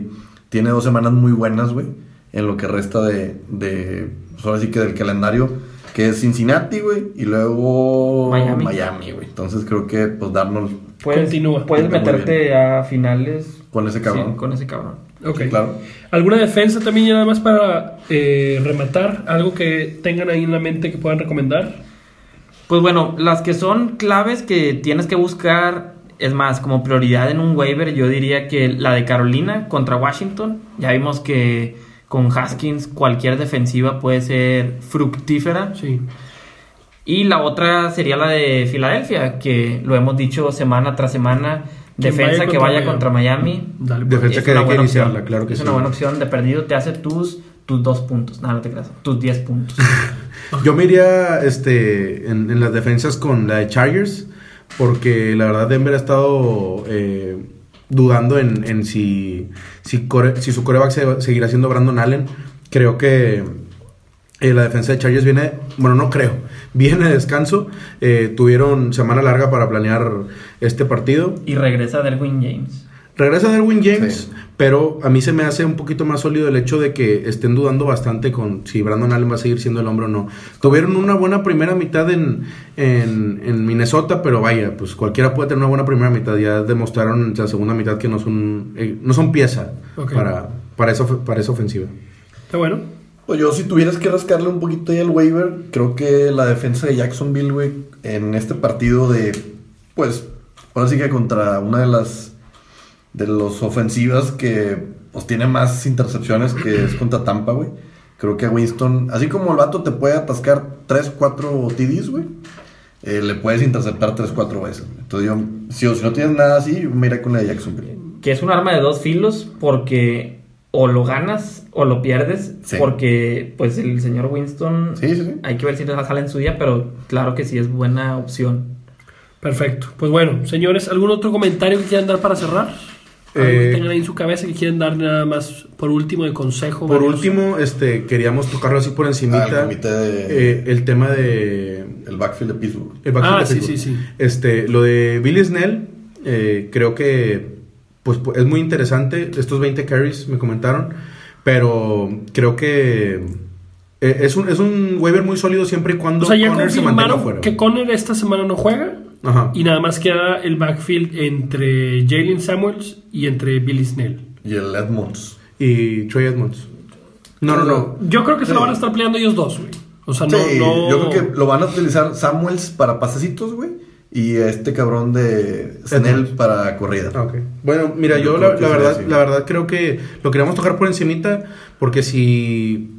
tiene dos semanas muy buenas, güey. En lo que resta de, de pues, ahora sí que del calendario, que es Cincinnati, güey. Y luego Miami. Miami, güey. Entonces creo que, pues, Darnold Puedes, Continúa. puedes meterte a finales con ese cabrón. sí, con ese cabrón. Ok. Claro. ¿Alguna defensa también ya nada más para eh, rematar? ¿Algo que tengan ahí en la mente que puedan recomendar? Pues bueno, las que son claves que tienes que buscar Es más, como prioridad en un waiver, yo diría que la de Carolina contra Washington. Ya vimos que con Haskins cualquier defensiva puede ser fructífera. Sí. Y la otra sería la de Filadelfia, que lo hemos dicho semana tras semana. Defensa que vaya Miami. contra Miami. Dale, pues. Defensa Es que una hay que buena iniciarla, opción. claro que es sí. una buena opción. De perdido te hace tus, tus dos puntos. No, no te creas. Tus 10 puntos. Yo me iría este, en, en las defensas con la de Chargers, porque la verdad Denver ha estado eh, dudando en, en si, si, core- si su coreback se- seguirá siendo Brandon Allen. Creo que eh, la defensa de Chargers viene, bueno, no creo, viene de descanso. Eh, tuvieron semana larga para planear este partido. y regresa Derwin James. Regresa Derwin James, Sí. pero a mí se me hace un poquito más sólido el hecho de que estén dudando bastante con si Brandon Allen va a seguir siendo el hombre o no. Tuvieron una buena primera mitad en, en, en Minnesota, pero vaya, pues cualquiera puede tener una buena primera mitad. Ya demostraron en la segunda mitad que no son, eh, no son pieza para, para, esa, para esa ofensiva. Está bueno. Pues yo, si tuvieras que rascarle un poquito ahí al waiver, creo que la defensa de Jacksonville, güey, en este partido de, pues, ahora sí que contra una de las de las ofensivas que pues, tiene más intercepciones que es contra Tampa, güey. Creo que a Winston, así como el vato te puede atascar 3, 4 TDs, güey, eh, le puedes interceptar 3, 4 veces. Entonces yo, si, si no tienes nada así, iré con la de Jacksonville. Que es un arma de dos filos porque o lo ganas o lo pierdes. Sí. Porque pues el señor Winston Sí, sí, sí. hay que ver si sale en su día, pero claro que sí es buena opción. Perfecto. Pues bueno, señores, ¿algún otro comentario que quieran dar para cerrar? Algo que Eh, tengan ahí en su cabeza que quieren dar nada más por último de consejo. Por valioso? último, este, queríamos tocarlo así por Ah, encimita. el comité de- eh, el tema de El backfield de Pittsburgh. El backfield Ah, de sí, Pittsburgh. sí, sí. Este, lo de Billy Snell, eh, creo que pues, pu- es muy interesante. Estos 20 carries me comentaron, pero creo que eh, es, un, es un waiver muy sólido siempre y cuando O sea, ya Conner se mantenga fuera. que Conner esta semana no juega. Ajá. Y nada más queda el backfield entre Jalen Samuels y entre Billy Snell. Y el Edmonds. Y Trey Edmonds. No, no, no. Yo creo que se Sí. lo van a estar peleando ellos dos, güey. O sea, no, Sí, no... yo creo que lo van a utilizar Samuels para pasecitos, güey. Y este cabrón de Snell para corrida. Ah. Bueno, mira, Yo la, verdad, así. la verdad creo que lo queríamos tocar por encimita porque si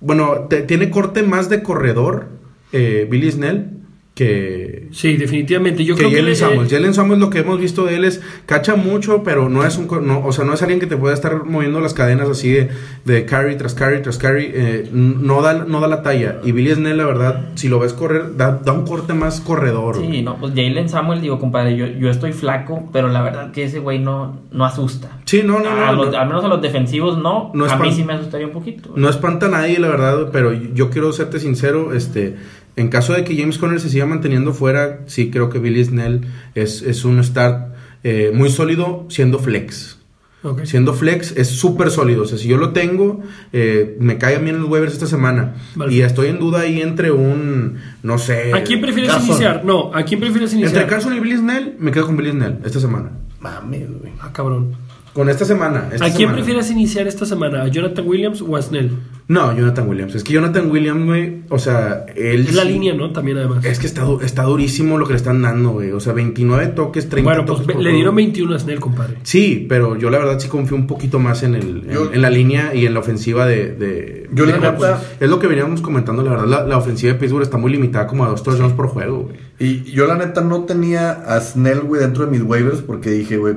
bueno, te- tiene corte más de corredor eh, Billy Snell que Sí, definitivamente. Yo que creo que... Jalen le- Samuels. Jalen Samuels lo que hemos visto de él es cacha mucho, pero no es un no, o sea, no es alguien que te pueda estar moviendo las cadenas así de, de carry tras carry tras carry, eh, no da no da la talla. Y Billy Snell la verdad, si lo ves correr da, da un corte más corredor. Sí, no, pues Jalen Samuel, digo, compadre, yo, yo estoy flaco, pero la verdad que ese güey no, no asusta. Sí, no, no, A no, los- no. Al menos a los defensivos no. No es a mí sí me asustaría un poquito. No espanta a nadie, la verdad, pero yo quiero serte sincero, este, en caso de que James Conner se siga manteniendo fuera, sí creo que Billy Snell es, es un start eh, muy sólido siendo flex. Ok. Siendo flex es súper sólido. O sea, si yo lo tengo, eh, me cae bien los waivers esta semana. Vale. Y estoy en duda ahí entre un, no sé... ¿A quién prefieres Carson. iniciar? No, ¿a quién prefieres iniciar? Entre Carson y Billy Snell, me quedo con Billy Snell esta semana. Güey. Ah, cabrón. Con esta semana. esta ¿A quién semana. prefieres iniciar esta semana? ¿A Jonathan Williams o a Snell? No, Jonathan Williams. Es que Jonathan Williams, güey, o sea, él... Es la sí- línea, ¿no? También además. Es que está, du- está durísimo lo que le están dando, güey. O sea, 29 toques, 30 bueno, pues toques. le dieron 21 a Snell, compadre. Sí, pero yo la verdad sí confío un poquito más en, el, en, Yo- en la línea y en la ofensiva de. de Yo de la neta- Es lo que veníamos comentando, la verdad. La, la ofensiva de Pittsburgh está muy limitada, como a dos touchdowns por juego, güey. Y yo la neta no tenía a Snell, güey, dentro de mis waivers porque dije, güey,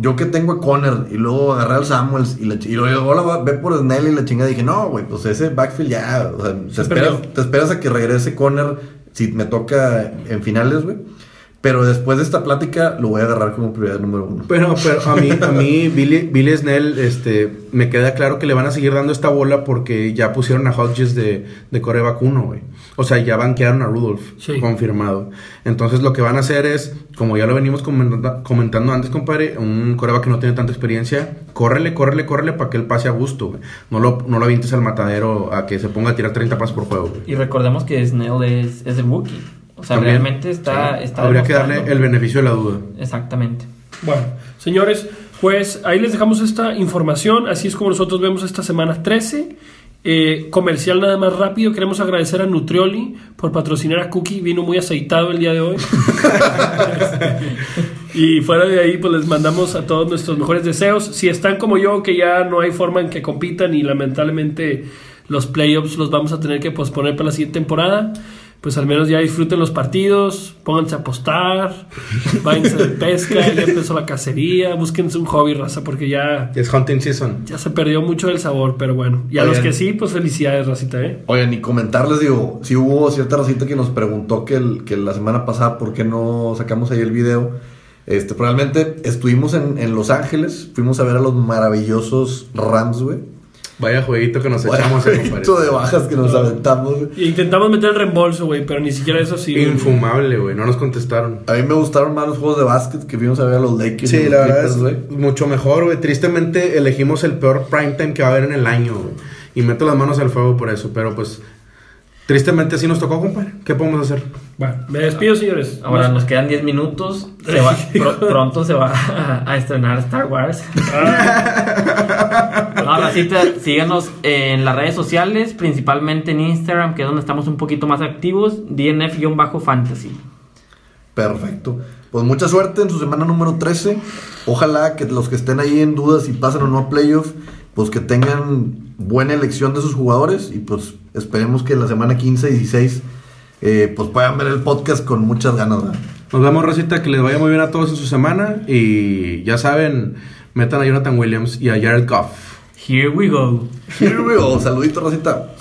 yo que tengo a Conner y luego agarré al Samuels y, la, y luego la va- ve por Snell y la chinga dije, no, güey, pues ese backfield ya, o sea, te esperas, te esperas a que regrese Conner si me toca en finales, güey. Pero después de esta plática lo voy a agarrar como prioridad número uno. Pero, pero a mí, a mí Billy, Billy Snell, este, me queda claro que le van a seguir dando esta bola porque ya pusieron a Hodges de, de coreback uno, güey. O sea, ya banquearon a Rudolph, Sí. confirmado. Entonces lo que van a hacer es, como ya lo venimos comenta- comentando antes, compadre, un coreback que no tiene tanta experiencia, córrele, córrele, córrele para que él pase a gusto, güey. No lo, no lo avientes al matadero a que se ponga a tirar 30 pasos por juego, güey. Y recordemos que Snell es, es el rookie. O sea, También. realmente está. está Habría que darle el beneficio de la duda. Exactamente. Bueno, señores, pues ahí les dejamos esta información. Así es como nosotros vemos esta semana 13. Eh, comercial nada más rápido, queremos agradecer a Nutrioli por patrocinar a Cookie, vino muy aceitado el día de hoy. y fuera de ahí, pues les mandamos a todos nuestros mejores deseos. Si están como yo, que ya no hay forma en que compitan y lamentablemente los playoffs los vamos a tener que posponer para la siguiente temporada, pues al menos ya disfruten los partidos, pónganse a apostar, váyanse de pesca, ya empezó la cacería, búsquense un hobby, raza, porque ya, Es hunting season. ya se perdió mucho el sabor, pero bueno. Y a Oigan. los que sí, pues felicidades, racita, ¿eh? Oigan, y comentarles, digo, si hubo cierta racita que nos preguntó que, el- que la semana pasada por qué no sacamos ahí el video. Este, probablemente estuvimos en, en Los Ángeles, fuimos a ver a los maravillosos Rams, güey. Vaya jueguito que nos Vaya echamos, eh, compadre. jueguito de bajas que nos aventamos, güey. Y intentamos meter el reembolso, güey, pero ni siquiera eso sí. Infumable, güey. No nos contestaron. A mí me gustaron más los juegos de básquet que fuimos a ver a los Lakers. y Sí, los la verdad es mucho mejor, güey. Tristemente elegimos el peor primetime que va a haber en el año, güey. Y meto las manos al fuego por eso. Pero pues, tristemente así nos tocó, compadre. ¿Qué podemos hacer? Bueno, me despido, señores. Ahora nos quedan 10 minutos. Se va- pro- pronto se va a, a estrenar Star Wars. No, racita, síganos en las redes sociales, principalmente en Instagram, que es donde estamos un poquito más activos. DNF-fantasy. Perfecto. Pues mucha suerte en su semana número 13. Ojalá que los que estén ahí en dudas si pasan o no a playoff, pues que tengan buena elección de sus jugadores y pues esperemos que la semana 15 y 16 eh, pues puedan ver el podcast con muchas ganas. ¿verdad? Nos vemos, Rosita. Que les vaya muy bien a todos en su semana. Y ya saben, metan a Jonathan Williams y a Jared Goff. Here we go. Here we go. Saludito, Rosita.